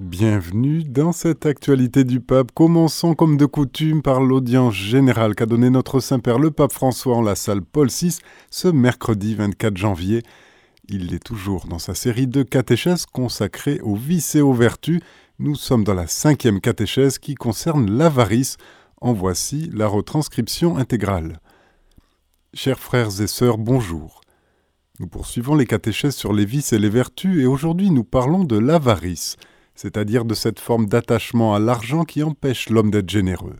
Bienvenue dans cette actualité du pape. Commençons comme de coutume par l'audience générale qu'a donnée notre Saint-Père le pape François en la salle Paul VI ce mercredi 24 janvier. Il est toujours dans sa série de catéchèses consacrées aux vices et aux vertus. Nous sommes dans la cinquième catéchèse qui concerne l'avarice. En voici la retranscription intégrale. Chers frères et sœurs, bonjour. Nous poursuivons les catéchèses sur les vices et les vertus et aujourd'hui nous parlons de l'avarice c'est-à-dire de cette forme d'attachement à l'argent qui empêche l'homme d'être généreux.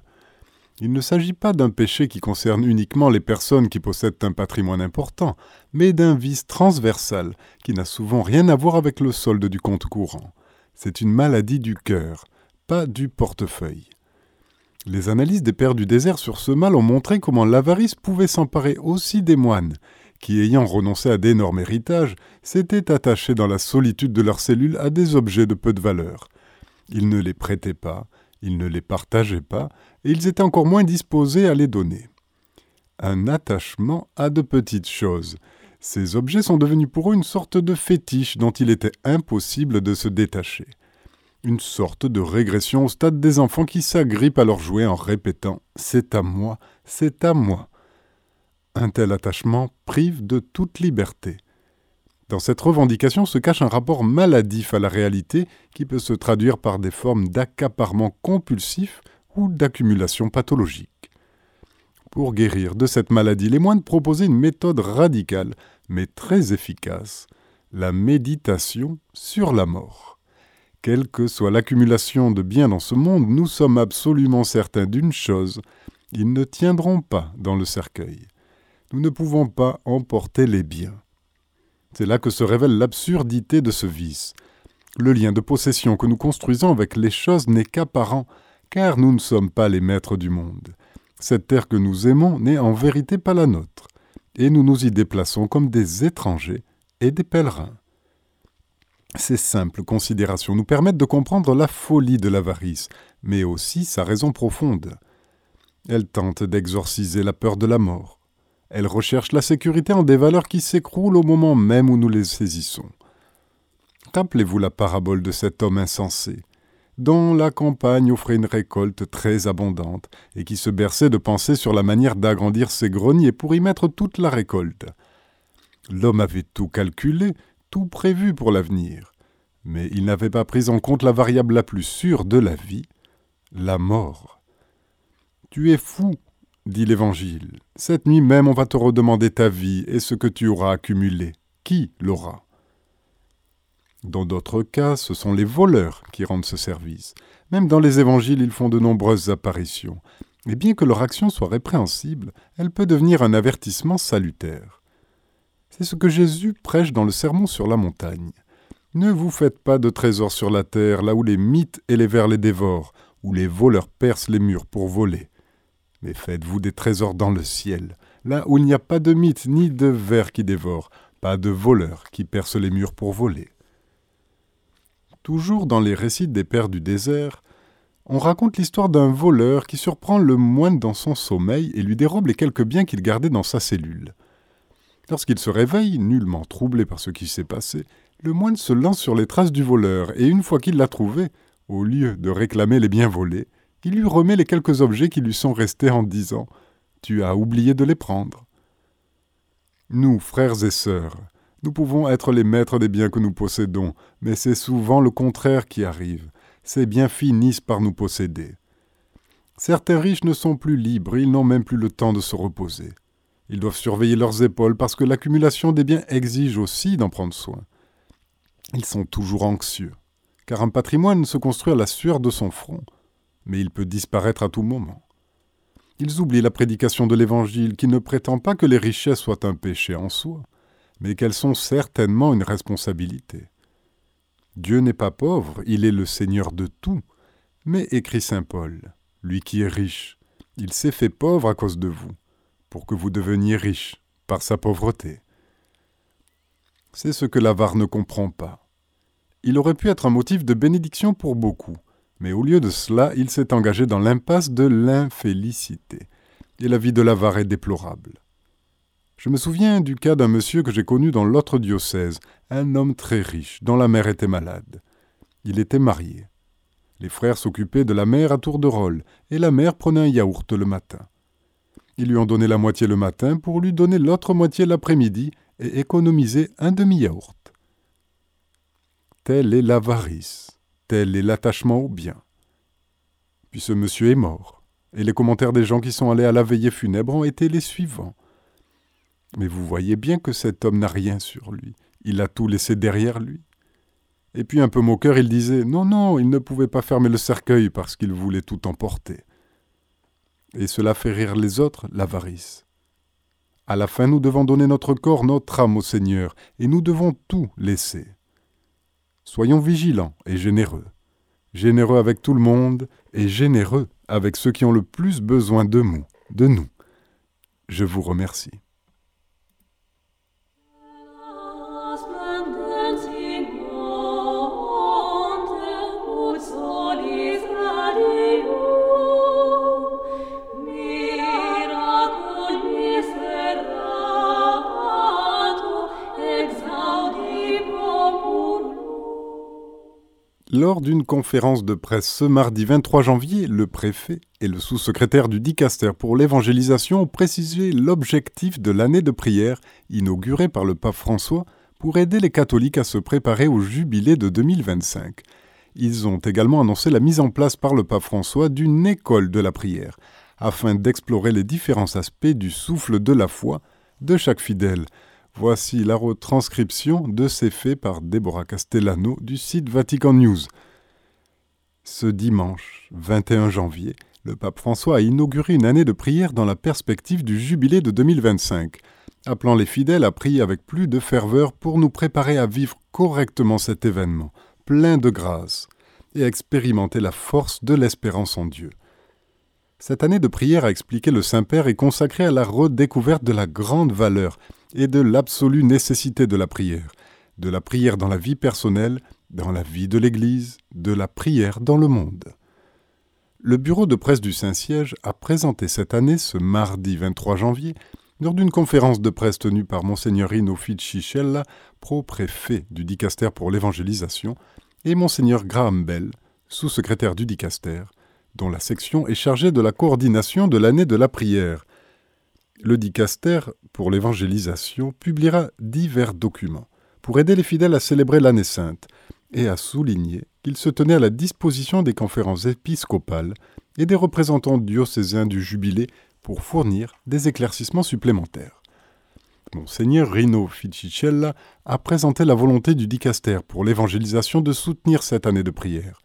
Il ne s'agit pas d'un péché qui concerne uniquement les personnes qui possèdent un patrimoine important, mais d'un vice transversal qui n'a souvent rien à voir avec le solde du compte courant. C'est une maladie du cœur, pas du portefeuille. Les analyses des pères du désert sur ce mal ont montré comment l'avarice pouvait s'emparer aussi des moines, qui, ayant renoncé à d'énormes héritages, s'étaient attachés dans la solitude de leurs cellules à des objets de peu de valeur. Ils ne les prêtaient pas, ils ne les partageaient pas, et ils étaient encore moins disposés à les donner. Un attachement à de petites choses. Ces objets sont devenus pour eux une sorte de fétiche dont il était impossible de se détacher. Une sorte de régression au stade des enfants qui s'agrippent à leurs jouets en répétant ⁇ C'est à moi, c'est à moi ⁇ un tel attachement prive de toute liberté. Dans cette revendication se cache un rapport maladif à la réalité qui peut se traduire par des formes d'accaparement compulsif ou d'accumulation pathologique. Pour guérir de cette maladie, les moines proposaient une méthode radicale, mais très efficace, la méditation sur la mort. Quelle que soit l'accumulation de biens dans ce monde, nous sommes absolument certains d'une chose, ils ne tiendront pas dans le cercueil nous ne pouvons pas emporter les biens. C'est là que se révèle l'absurdité de ce vice. Le lien de possession que nous construisons avec les choses n'est qu'apparent, car nous ne sommes pas les maîtres du monde. Cette terre que nous aimons n'est en vérité pas la nôtre, et nous nous y déplaçons comme des étrangers et des pèlerins. Ces simples considérations nous permettent de comprendre la folie de l'avarice, mais aussi sa raison profonde. Elle tente d'exorciser la peur de la mort, elle recherche la sécurité en des valeurs qui s'écroulent au moment même où nous les saisissons. Rappelez-vous la parabole de cet homme insensé, dont la campagne offrait une récolte très abondante, et qui se berçait de penser sur la manière d'agrandir ses greniers pour y mettre toute la récolte. L'homme avait tout calculé, tout prévu pour l'avenir, mais il n'avait pas pris en compte la variable la plus sûre de la vie, la mort. Tu es fou, dit l'Évangile. Cette nuit même on va te redemander ta vie et ce que tu auras accumulé. Qui l'aura? Dans d'autres cas, ce sont les voleurs qui rendent ce service. Même dans les Évangiles, ils font de nombreuses apparitions. Et bien que leur action soit répréhensible, elle peut devenir un avertissement salutaire. C'est ce que Jésus prêche dans le Sermon sur la montagne. Ne vous faites pas de trésors sur la terre, là où les mythes et les vers les dévorent, où les voleurs percent les murs pour voler. Mais faites-vous des trésors dans le ciel, là où il n'y a pas de mythe ni de vers qui dévorent, pas de voleurs qui percent les murs pour voler. Toujours dans les récits des pères du désert, on raconte l'histoire d'un voleur qui surprend le moine dans son sommeil et lui dérobe les quelques biens qu'il gardait dans sa cellule. Lorsqu'il se réveille, nullement troublé par ce qui s'est passé, le moine se lance sur les traces du voleur, et une fois qu'il l'a trouvé, au lieu de réclamer les biens volés, il lui remet les quelques objets qui lui sont restés en disant Tu as oublié de les prendre. Nous, frères et sœurs, nous pouvons être les maîtres des biens que nous possédons, mais c'est souvent le contraire qui arrive. Ces biens finissent par nous posséder. Certains riches ne sont plus libres, ils n'ont même plus le temps de se reposer. Ils doivent surveiller leurs épaules parce que l'accumulation des biens exige aussi d'en prendre soin. Ils sont toujours anxieux, car un patrimoine se construit à la sueur de son front mais il peut disparaître à tout moment. Ils oublient la prédication de l'Évangile qui ne prétend pas que les richesses soient un péché en soi, mais qu'elles sont certainement une responsabilité. Dieu n'est pas pauvre, il est le Seigneur de tout, mais, écrit Saint Paul, lui qui est riche, il s'est fait pauvre à cause de vous, pour que vous deveniez riche par sa pauvreté. C'est ce que l'avare ne comprend pas. Il aurait pu être un motif de bénédiction pour beaucoup, mais au lieu de cela, il s'est engagé dans l'impasse de l'infélicité. Et la vie de l'avare est déplorable. Je me souviens du cas d'un monsieur que j'ai connu dans l'autre diocèse, un homme très riche, dont la mère était malade. Il était marié. Les frères s'occupaient de la mère à tour de rôle, et la mère prenait un yaourt le matin. Ils lui ont donné la moitié le matin pour lui donner l'autre moitié l'après-midi et économiser un demi-yaourt. Telle est l'avarice, tel est l'attachement au bien. Puis ce monsieur est mort, et les commentaires des gens qui sont allés à la veillée funèbre ont été les suivants. Mais vous voyez bien que cet homme n'a rien sur lui, il a tout laissé derrière lui. Et puis un peu moqueur, il disait Non, non, il ne pouvait pas fermer le cercueil parce qu'il voulait tout emporter. Et cela fait rire les autres, l'avarice. À la fin, nous devons donner notre corps, notre âme au Seigneur, et nous devons tout laisser. Soyons vigilants et généreux. Généreux avec tout le monde et généreux avec ceux qui ont le plus besoin de nous. De nous. Je vous remercie. Lors d'une conférence de presse ce mardi 23 janvier, le préfet et le sous-secrétaire du Dicaster pour l'évangélisation ont précisé l'objectif de l'année de prière inaugurée par le pape François pour aider les catholiques à se préparer au jubilé de 2025. Ils ont également annoncé la mise en place par le pape François d'une école de la prière, afin d'explorer les différents aspects du souffle de la foi de chaque fidèle, Voici la retranscription de ces faits par Deborah Castellano du site Vatican News. Ce dimanche 21 janvier, le pape François a inauguré une année de prière dans la perspective du jubilé de 2025, appelant les fidèles à prier avec plus de ferveur pour nous préparer à vivre correctement cet événement, plein de grâce, et à expérimenter la force de l'espérance en Dieu. Cette année de prière, a expliqué le Saint-Père, est consacrée à la redécouverte de la grande valeur et de l'absolue nécessité de la prière, de la prière dans la vie personnelle, dans la vie de l'Église, de la prière dans le monde. Le bureau de presse du Saint-Siège a présenté cette année, ce mardi 23 janvier, lors d'une conférence de presse tenue par Monseigneur Rino Ficicella, pro-préfet du dicaster pour l'évangélisation, et Monseigneur Graham Bell, sous-secrétaire du dicaster, dont la section est chargée de la coordination de l'année de la prière. Le dicaster, pour l'évangélisation, publiera divers documents pour aider les fidèles à célébrer l'année sainte et à souligner qu'il se tenait à la disposition des conférences épiscopales et des représentants diocésains du jubilé pour fournir des éclaircissements supplémentaires. Monseigneur Rino Ficicella a présenté la volonté du dicaster pour l'évangélisation de soutenir cette année de prière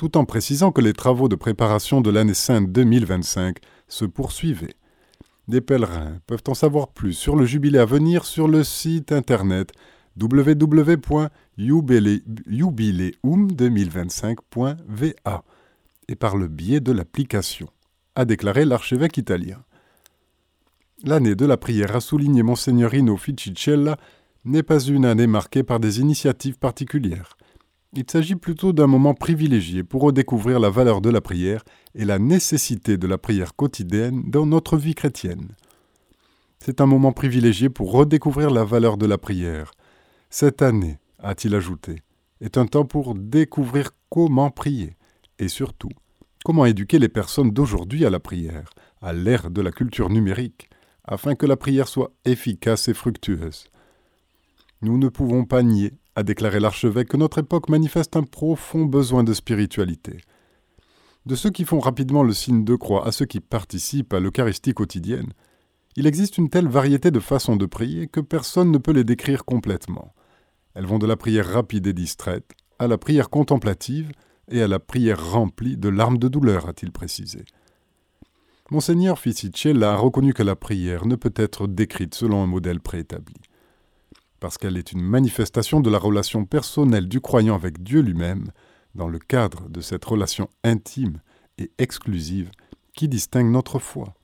tout en précisant que les travaux de préparation de l'année sainte 2025 se poursuivaient. Des pèlerins peuvent en savoir plus sur le jubilé à venir sur le site internet www.jubileum2025.va et par le biais de l'application, a déclaré l'archevêque italien. L'année de la prière, a souligné Monseigneur Rino Ficicella, n'est pas une année marquée par des initiatives particulières. Il s'agit plutôt d'un moment privilégié pour redécouvrir la valeur de la prière et la nécessité de la prière quotidienne dans notre vie chrétienne. C'est un moment privilégié pour redécouvrir la valeur de la prière. Cette année, a-t-il ajouté, est un temps pour découvrir comment prier et surtout comment éduquer les personnes d'aujourd'hui à la prière, à l'ère de la culture numérique, afin que la prière soit efficace et fructueuse. Nous ne pouvons pas nier a déclaré l'archevêque que notre époque manifeste un profond besoin de spiritualité. De ceux qui font rapidement le signe de croix à ceux qui participent à l'Eucharistie quotidienne, il existe une telle variété de façons de prier que personne ne peut les décrire complètement. Elles vont de la prière rapide et distraite à la prière contemplative et à la prière remplie de larmes de douleur, a-t-il précisé. Monseigneur Ficicella a reconnu que la prière ne peut être décrite selon un modèle préétabli parce qu'elle est une manifestation de la relation personnelle du croyant avec Dieu lui-même, dans le cadre de cette relation intime et exclusive qui distingue notre foi.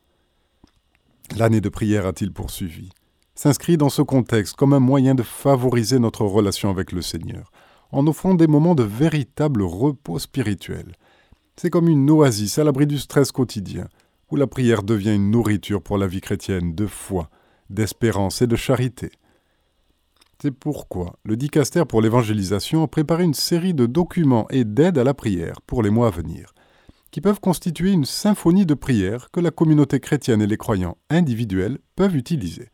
L'année de prière, a-t-il poursuivi, s'inscrit dans ce contexte comme un moyen de favoriser notre relation avec le Seigneur, en offrant des moments de véritable repos spirituel. C'est comme une oasis à l'abri du stress quotidien, où la prière devient une nourriture pour la vie chrétienne de foi, d'espérance et de charité. C'est pourquoi le dicaster pour l'évangélisation a préparé une série de documents et d'aides à la prière pour les mois à venir, qui peuvent constituer une symphonie de prières que la communauté chrétienne et les croyants individuels peuvent utiliser.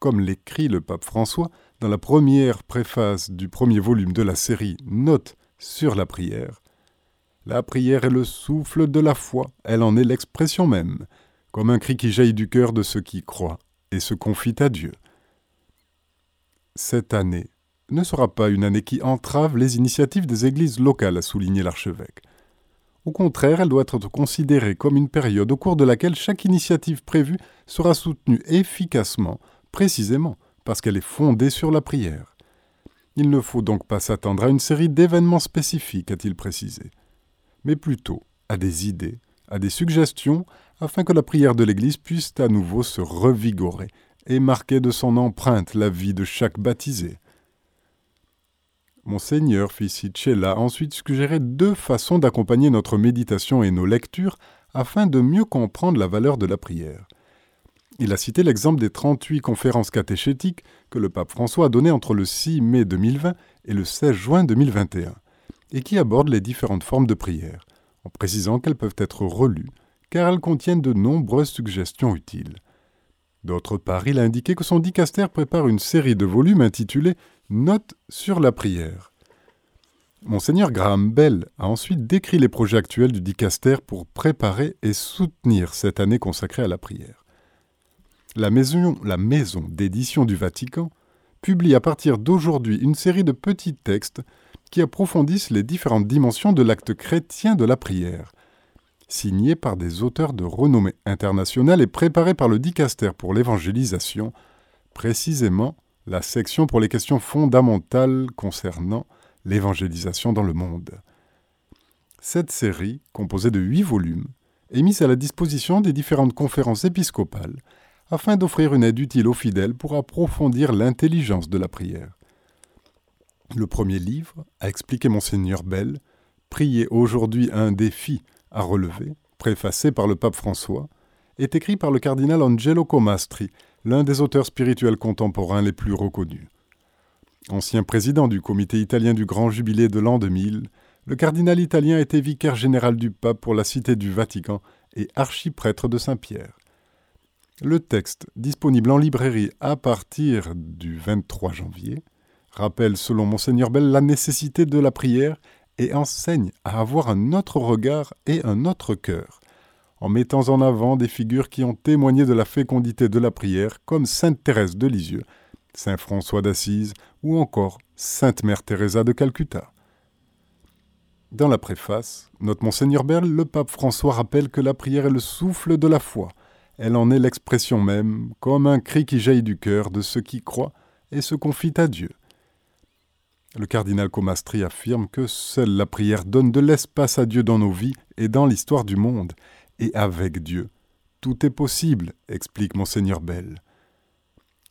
Comme l'écrit le pape François dans la première préface du premier volume de la série Notes sur la prière, la prière est le souffle de la foi, elle en est l'expression même, comme un cri qui jaillit du cœur de ceux qui croient et se confient à Dieu cette année ne sera pas une année qui entrave les initiatives des églises locales, a souligné l'archevêque. Au contraire, elle doit être considérée comme une période au cours de laquelle chaque initiative prévue sera soutenue efficacement, précisément parce qu'elle est fondée sur la prière. Il ne faut donc pas s'attendre à une série d'événements spécifiques, a-t-il précisé, mais plutôt à des idées, à des suggestions, afin que la prière de l'Église puisse à nouveau se revigorer et marquait de son empreinte la vie de chaque baptisé. Monseigneur Ficicella a ensuite suggéré deux façons d'accompagner notre méditation et nos lectures afin de mieux comprendre la valeur de la prière. Il a cité l'exemple des 38 conférences catéchétiques que le pape François a données entre le 6 mai 2020 et le 16 juin 2021, et qui abordent les différentes formes de prière, en précisant qu'elles peuvent être relues, car elles contiennent de nombreuses suggestions utiles. D'autre part, il a indiqué que son dicaster prépare une série de volumes intitulés Notes sur la prière. Monseigneur Graham Bell a ensuite décrit les projets actuels du dicaster pour préparer et soutenir cette année consacrée à la prière. La maison, la maison d'édition du Vatican publie à partir d'aujourd'hui une série de petits textes qui approfondissent les différentes dimensions de l'acte chrétien de la prière, signé par des auteurs de renommée internationale et préparé par le Dicaster pour l'évangélisation, précisément la section pour les questions fondamentales concernant l'évangélisation dans le monde. Cette série, composée de huit volumes, est mise à la disposition des différentes conférences épiscopales afin d'offrir une aide utile aux fidèles pour approfondir l'intelligence de la prière. Le premier livre, a expliqué Monseigneur Bell, Prier aujourd'hui un défi à relever, préfacé par le pape François, est écrit par le cardinal Angelo Comastri, l'un des auteurs spirituels contemporains les plus reconnus. Ancien président du comité italien du Grand Jubilé de l'an 2000, le cardinal italien était vicaire général du pape pour la cité du Vatican et archiprêtre de Saint-Pierre. Le texte, disponible en librairie à partir du 23 janvier, rappelle selon Monseigneur Bell la nécessité de la prière et enseigne à avoir un autre regard et un autre cœur, en mettant en avant des figures qui ont témoigné de la fécondité de la prière, comme Sainte Thérèse de Lisieux, Saint François d'Assise ou encore Sainte Mère Teresa de Calcutta. Dans la préface, notre Monseigneur Berle, le pape François rappelle que la prière est le souffle de la foi. Elle en est l'expression même, comme un cri qui jaillit du cœur de ceux qui croient et se confient à Dieu. Le cardinal Comastri affirme que seule la prière donne de l'espace à Dieu dans nos vies et dans l'histoire du monde. Et avec Dieu, tout est possible, explique Monseigneur Bell.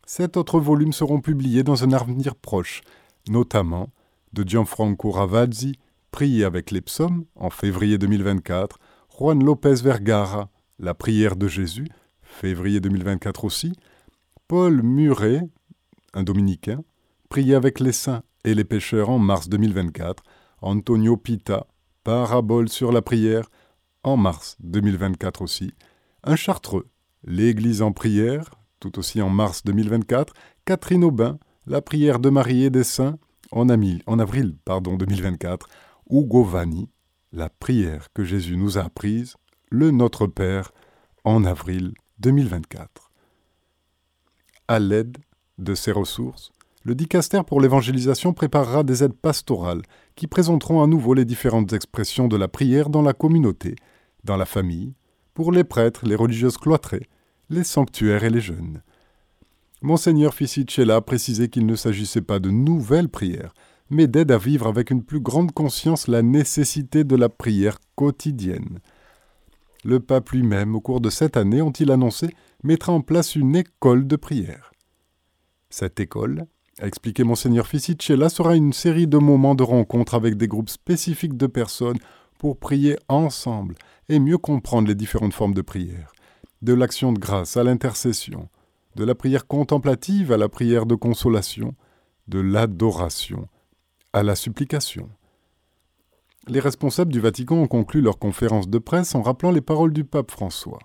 Sept autres volumes seront publiés dans un avenir proche, notamment de Gianfranco Ravazzi, Prier avec les psaumes, en février 2024, Juan Lopez Vergara, La prière de Jésus, février 2024 aussi, Paul Muret, un dominicain, Prier avec les saints, et les pêcheurs en mars 2024, Antonio Pita, Parabole sur la prière, en mars 2024 aussi, un chartreux, l'Église en prière, tout aussi en mars 2024, Catherine Aubin, la prière de Marie et des saints, en, avril pardon, 2024, Ugo Vanni, la prière que Jésus nous a apprise, le Notre Père, en avril 2024. À l'aide de ces ressources, le dicaster pour l'évangélisation préparera des aides pastorales qui présenteront à nouveau les différentes expressions de la prière dans la communauté, dans la famille, pour les prêtres, les religieuses cloîtrées, les sanctuaires et les jeunes. Monseigneur Ficicella a précisé qu'il ne s'agissait pas de nouvelles prières, mais d'aide à vivre avec une plus grande conscience la nécessité de la prière quotidienne. Le pape lui-même, au cours de cette année, ont-ils annoncé, mettra en place une école de prière. Cette école, a expliqué Monseigneur Ficicella, sera une série de moments de rencontre avec des groupes spécifiques de personnes pour prier ensemble et mieux comprendre les différentes formes de prière, de l'action de grâce à l'intercession, de la prière contemplative à la prière de consolation, de l'adoration à la supplication. Les responsables du Vatican ont conclu leur conférence de presse en rappelant les paroles du pape François.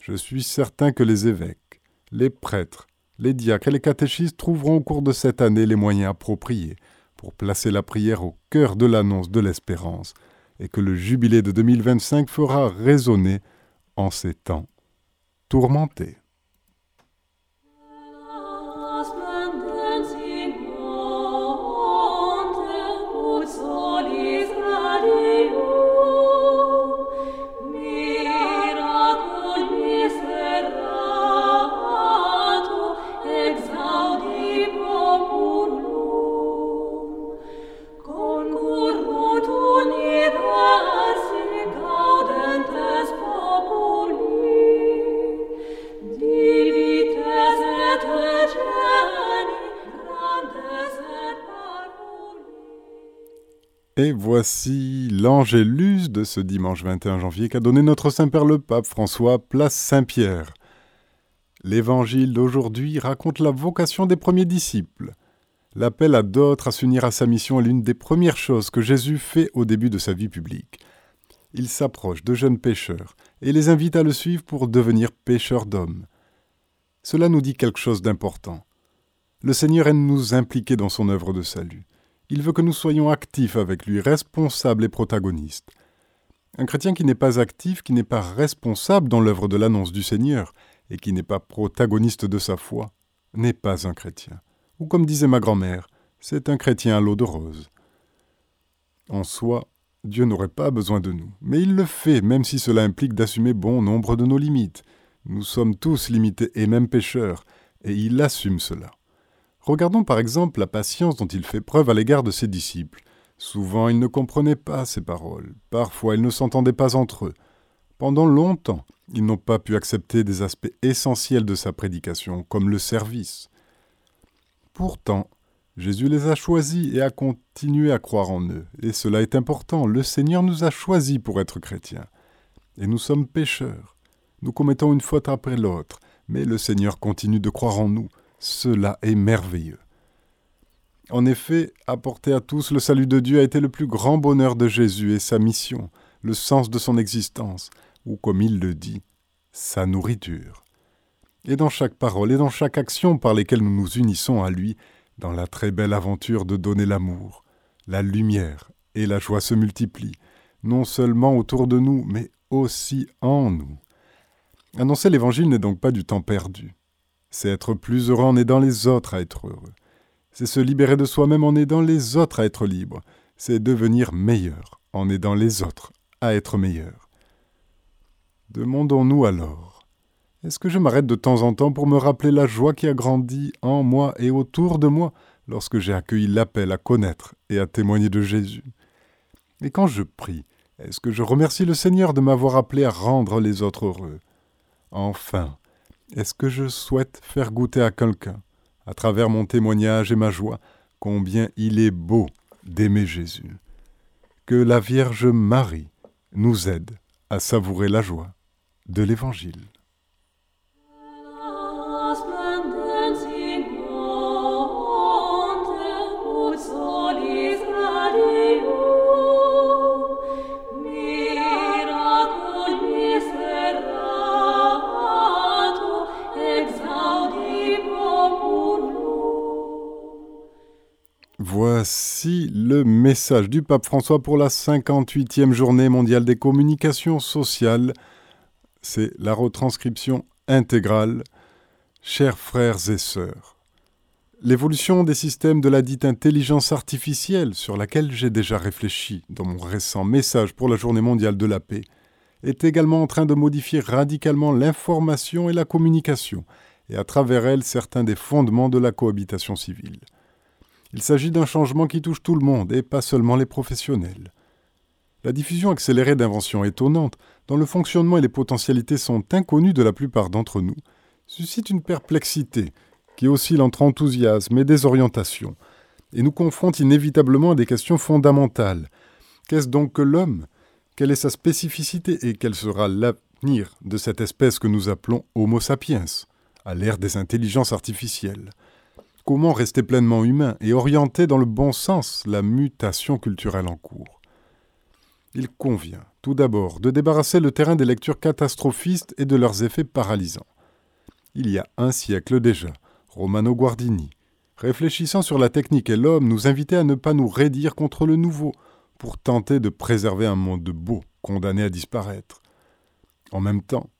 Je suis certain que les évêques, les prêtres, les diacres et les catéchistes trouveront au cours de cette année les moyens appropriés pour placer la prière au cœur de l'annonce de l'espérance et que le jubilé de 2025 fera résonner en ces temps tourmentés. Voici l'Angélus de ce dimanche 21 janvier qu'a donné notre Saint-Père le Pape François, place Saint-Pierre. L'évangile d'aujourd'hui raconte la vocation des premiers disciples. L'appel à d'autres à s'unir à sa mission est l'une des premières choses que Jésus fait au début de sa vie publique. Il s'approche de jeunes pêcheurs et les invite à le suivre pour devenir pêcheurs d'hommes. Cela nous dit quelque chose d'important. Le Seigneur aime nous impliquer dans son œuvre de salut. Il veut que nous soyons actifs avec lui, responsables et protagonistes. Un chrétien qui n'est pas actif, qui n'est pas responsable dans l'œuvre de l'annonce du Seigneur, et qui n'est pas protagoniste de sa foi, n'est pas un chrétien. Ou comme disait ma grand-mère, c'est un chrétien à l'eau de rose. En soi, Dieu n'aurait pas besoin de nous, mais il le fait, même si cela implique d'assumer bon nombre de nos limites. Nous sommes tous limités et même pécheurs, et il assume cela. Regardons par exemple la patience dont il fait preuve à l'égard de ses disciples. Souvent ils ne comprenaient pas ses paroles, parfois ils ne s'entendaient pas entre eux. Pendant longtemps, ils n'ont pas pu accepter des aspects essentiels de sa prédication, comme le service. Pourtant, Jésus les a choisis et a continué à croire en eux, et cela est important, le Seigneur nous a choisis pour être chrétiens. Et nous sommes pécheurs. Nous commettons une faute après l'autre, mais le Seigneur continue de croire en nous, cela est merveilleux. En effet, apporter à tous le salut de Dieu a été le plus grand bonheur de Jésus et sa mission, le sens de son existence, ou comme il le dit, sa nourriture. Et dans chaque parole et dans chaque action par lesquelles nous nous unissons à lui, dans la très belle aventure de donner l'amour, la lumière et la joie se multiplient, non seulement autour de nous, mais aussi en nous. Annoncer l'Évangile n'est donc pas du temps perdu. C'est être plus heureux en aidant les autres à être heureux. C'est se libérer de soi-même en aidant les autres à être libres. C'est devenir meilleur en aidant les autres à être meilleurs. Demandons-nous alors, est-ce que je m'arrête de temps en temps pour me rappeler la joie qui a grandi en moi et autour de moi lorsque j'ai accueilli l'appel à connaître et à témoigner de Jésus? Et quand je prie, est-ce que je remercie le Seigneur de m'avoir appelé à rendre les autres heureux? Enfin, est-ce que je souhaite faire goûter à quelqu'un, à travers mon témoignage et ma joie, combien il est beau d'aimer Jésus? Que la Vierge Marie nous aide à savourer la joie de l'Évangile. Voici le message du pape François pour la 58e journée mondiale des communications sociales. C'est la retranscription intégrale. Chers frères et sœurs, l'évolution des systèmes de la dite intelligence artificielle, sur laquelle j'ai déjà réfléchi dans mon récent message pour la journée mondiale de la paix, est également en train de modifier radicalement l'information et la communication, et à travers elle certains des fondements de la cohabitation civile. Il s'agit d'un changement qui touche tout le monde et pas seulement les professionnels. La diffusion accélérée d'inventions étonnantes, dont le fonctionnement et les potentialités sont inconnus de la plupart d'entre nous, suscite une perplexité qui oscille entre enthousiasme et désorientation, et nous confronte inévitablement à des questions fondamentales. Qu'est-ce donc que l'homme? Quelle est sa spécificité et quel sera l'avenir de cette espèce que nous appelons Homo sapiens à l'ère des intelligences artificielles? Comment rester pleinement humain et orienter dans le bon sens la mutation culturelle en cours Il convient, tout d'abord, de débarrasser le terrain des lectures catastrophistes et de leurs effets paralysants. Il y a un siècle déjà, Romano Guardini, réfléchissant sur la technique et l'homme, nous invitait à ne pas nous raidir contre le nouveau, pour tenter de préserver un monde beau, condamné à disparaître. En même temps,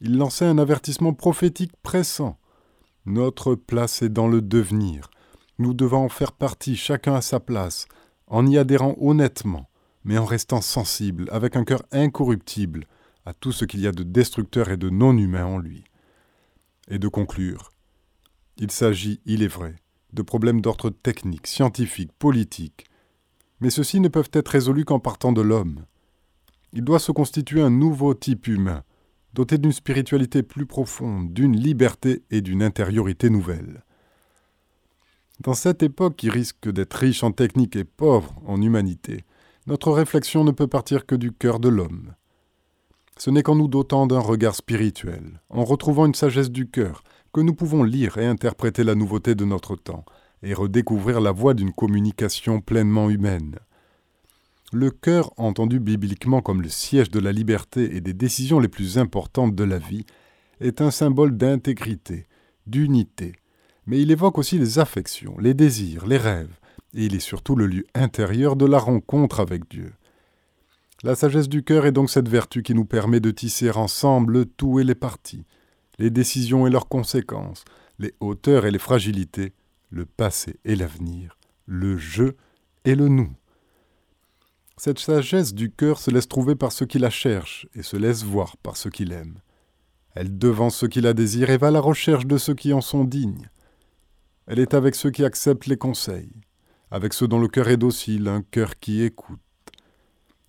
il lançait un avertissement prophétique pressant. Notre place est dans le devenir. Nous devons en faire partie, chacun à sa place, en y adhérant honnêtement, mais en restant sensible, avec un cœur incorruptible, à tout ce qu'il y a de destructeur et de non humain en lui. Et de conclure. Il s'agit, il est vrai, de problèmes d'ordre technique, scientifique, politique, mais ceux-ci ne peuvent être résolus qu'en partant de l'homme. Il doit se constituer un nouveau type humain, doté d'une spiritualité plus profonde, d'une liberté et d'une intériorité nouvelle. Dans cette époque qui risque d'être riche en technique et pauvre en humanité, notre réflexion ne peut partir que du cœur de l'homme. Ce n'est qu'en nous dotant d'un regard spirituel, en retrouvant une sagesse du cœur, que nous pouvons lire et interpréter la nouveauté de notre temps, et redécouvrir la voie d'une communication pleinement humaine. Le cœur, entendu bibliquement comme le siège de la liberté et des décisions les plus importantes de la vie, est un symbole d'intégrité, d'unité, mais il évoque aussi les affections, les désirs, les rêves, et il est surtout le lieu intérieur de la rencontre avec Dieu. La sagesse du cœur est donc cette vertu qui nous permet de tisser ensemble le tout et les parties, les décisions et leurs conséquences, les hauteurs et les fragilités, le passé et l'avenir, le je et le nous. Cette sagesse du cœur se laisse trouver par ceux qui la cherchent et se laisse voir par ceux qui l'aiment. Elle devance ceux qui la désirent et va à la recherche de ceux qui en sont dignes. Elle est avec ceux qui acceptent les conseils, avec ceux dont le cœur est docile, un cœur qui écoute.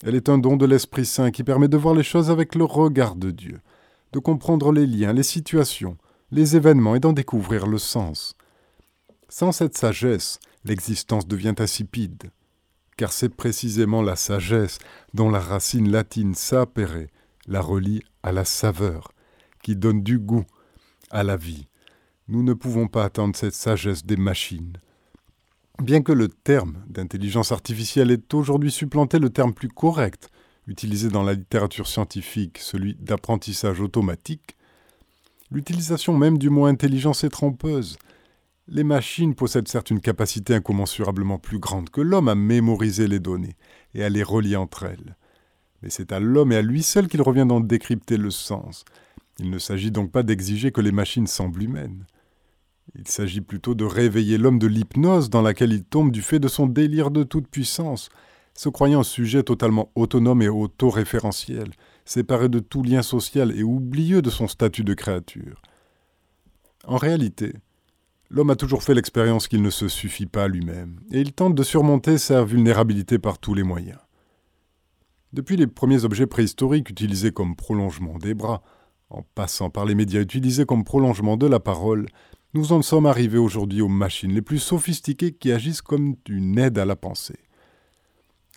Elle est un don de l'Esprit Saint qui permet de voir les choses avec le regard de Dieu, de comprendre les liens, les situations, les événements et d'en découvrir le sens. Sans cette sagesse, l'existence devient insipide car c'est précisément la sagesse dont la racine latine sapere la relie à la saveur, qui donne du goût à la vie. Nous ne pouvons pas attendre cette sagesse des machines. Bien que le terme d'intelligence artificielle ait aujourd'hui supplanté le terme plus correct, utilisé dans la littérature scientifique, celui d'apprentissage automatique, l'utilisation même du mot intelligence est trompeuse, les machines possèdent certes une capacité incommensurablement plus grande que l'homme à mémoriser les données et à les relier entre elles. Mais c'est à l'homme et à lui seul qu'il revient d'en décrypter le sens. Il ne s'agit donc pas d'exiger que les machines semblent humaines. Il s'agit plutôt de réveiller l'homme de l'hypnose dans laquelle il tombe du fait de son délire de toute puissance, se croyant sujet totalement autonome et autoréférentiel, séparé de tout lien social et oublieux de son statut de créature. En réalité, L'homme a toujours fait l'expérience qu'il ne se suffit pas lui-même, et il tente de surmonter sa vulnérabilité par tous les moyens. Depuis les premiers objets préhistoriques utilisés comme prolongement des bras, en passant par les médias utilisés comme prolongement de la parole, nous en sommes arrivés aujourd'hui aux machines les plus sophistiquées qui agissent comme une aide à la pensée.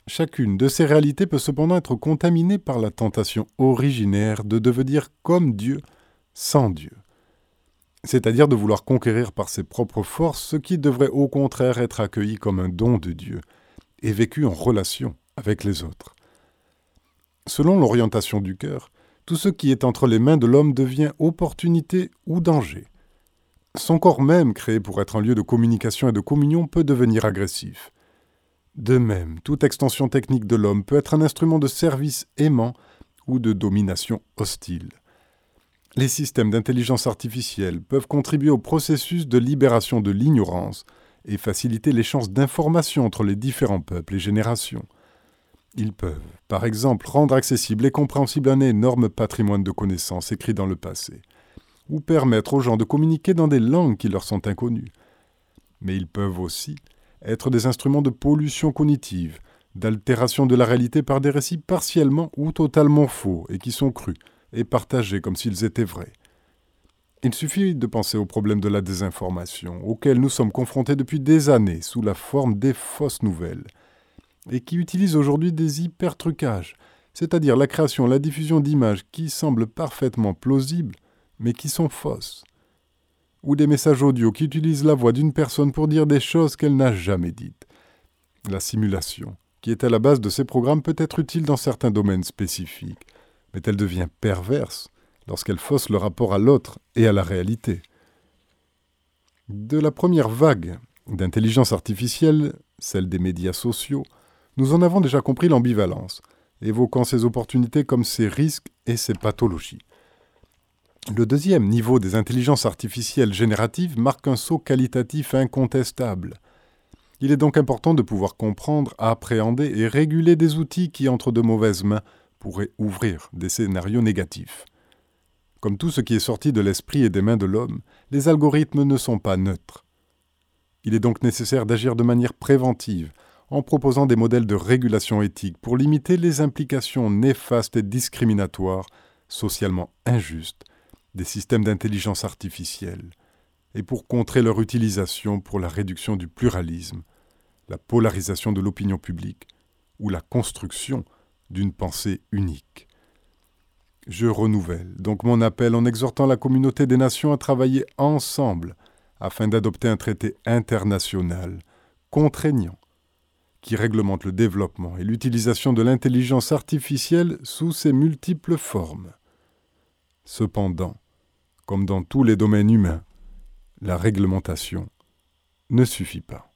Chacune de ces réalités peut cependant être contaminée par la tentation originaire de devenir comme Dieu sans Dieu c'est-à-dire de vouloir conquérir par ses propres forces ce qui devrait au contraire être accueilli comme un don de Dieu et vécu en relation avec les autres. Selon l'orientation du cœur, tout ce qui est entre les mains de l'homme devient opportunité ou danger. Son corps même, créé pour être un lieu de communication et de communion, peut devenir agressif. De même, toute extension technique de l'homme peut être un instrument de service aimant ou de domination hostile. Les systèmes d'intelligence artificielle peuvent contribuer au processus de libération de l'ignorance et faciliter l'échange d'informations entre les différents peuples et générations. Ils peuvent, par exemple, rendre accessible et compréhensible un énorme patrimoine de connaissances écrits dans le passé, ou permettre aux gens de communiquer dans des langues qui leur sont inconnues. Mais ils peuvent aussi être des instruments de pollution cognitive, d'altération de la réalité par des récits partiellement ou totalement faux et qui sont crus, et partagés comme s'ils étaient vrais. Il suffit de penser au problème de la désinformation, auquel nous sommes confrontés depuis des années sous la forme des fausses nouvelles, et qui utilisent aujourd'hui des hypertrucages, c'est-à-dire la création, la diffusion d'images qui semblent parfaitement plausibles, mais qui sont fausses. ou des messages audio qui utilisent la voix d'une personne pour dire des choses qu'elle n'a jamais dites. La simulation, qui est à la base de ces programmes, peut être utile dans certains domaines spécifiques, mais elle devient perverse lorsqu'elle fausse le rapport à l'autre et à la réalité. De la première vague d'intelligence artificielle, celle des médias sociaux, nous en avons déjà compris l'ambivalence, évoquant ses opportunités comme ses risques et ses pathologies. Le deuxième niveau des intelligences artificielles génératives marque un saut qualitatif incontestable. Il est donc important de pouvoir comprendre, appréhender et réguler des outils qui, entre de mauvaises mains, pourraient ouvrir des scénarios négatifs. Comme tout ce qui est sorti de l'esprit et des mains de l'homme, les algorithmes ne sont pas neutres. Il est donc nécessaire d'agir de manière préventive, en proposant des modèles de régulation éthique pour limiter les implications néfastes et discriminatoires, socialement injustes, des systèmes d'intelligence artificielle, et pour contrer leur utilisation pour la réduction du pluralisme, la polarisation de l'opinion publique ou la construction d'une pensée unique. Je renouvelle donc mon appel en exhortant la communauté des nations à travailler ensemble afin d'adopter un traité international contraignant qui réglemente le développement et l'utilisation de l'intelligence artificielle sous ses multiples formes. Cependant, comme dans tous les domaines humains, la réglementation ne suffit pas.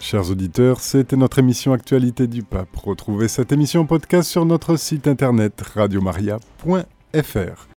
Chers auditeurs, c'était notre émission Actualité du Pape. Retrouvez cette émission podcast sur notre site internet radiomaria.fr.